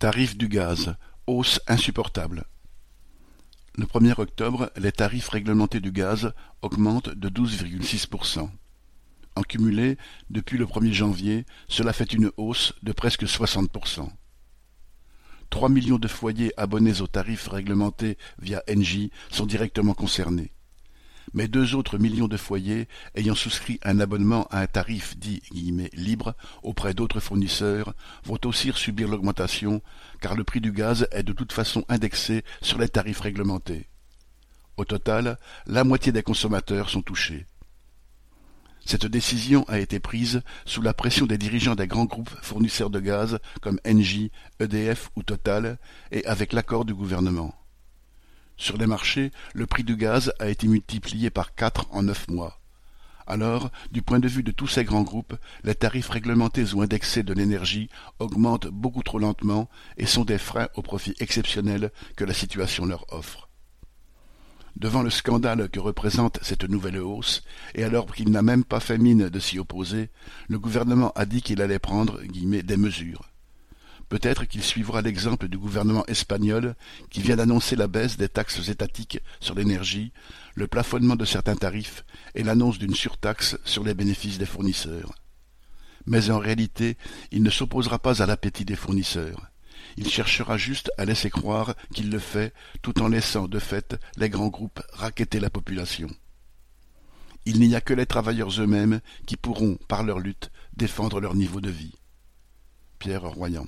Tarif du gaz, hausse insupportable. Le 1er octobre, les tarifs réglementés du gaz augmentent de 12,6%. En cumulé, depuis le 1er janvier, cela fait une hausse de presque 60%. 3 millions de foyers abonnés aux tarifs réglementés via Engie sont directement concernés mais deux autres millions de foyers ayant souscrit un abonnement à un tarif dit libre auprès d'autres fournisseurs vont aussi subir l'augmentation car le prix du gaz est de toute façon indexé sur les tarifs réglementés. Au total, la moitié des consommateurs sont touchés. Cette décision a été prise sous la pression des dirigeants des grands groupes fournisseurs de gaz comme Engie, EDF ou Total et avec l'accord du gouvernement. Sur les marchés, le prix du gaz a été multiplié par quatre en neuf mois. Alors, du point de vue de tous ces grands groupes, les tarifs réglementés ou indexés de l'énergie augmentent beaucoup trop lentement et sont des freins au profit exceptionnel que la situation leur offre. Devant le scandale que représente cette nouvelle hausse, et alors qu'il n'a même pas fait mine de s'y opposer, le gouvernement a dit qu'il allait prendre des mesures. Peut-être qu'il suivra l'exemple du gouvernement espagnol qui vient d'annoncer la baisse des taxes étatiques sur l'énergie, le plafonnement de certains tarifs et l'annonce d'une surtaxe sur les bénéfices des fournisseurs. Mais en réalité, il ne s'opposera pas à l'appétit des fournisseurs. Il cherchera juste à laisser croire qu'il le fait tout en laissant de fait les grands groupes raqueter la population. Il n'y a que les travailleurs eux-mêmes qui pourront, par leur lutte, défendre leur niveau de vie. Pierre Royan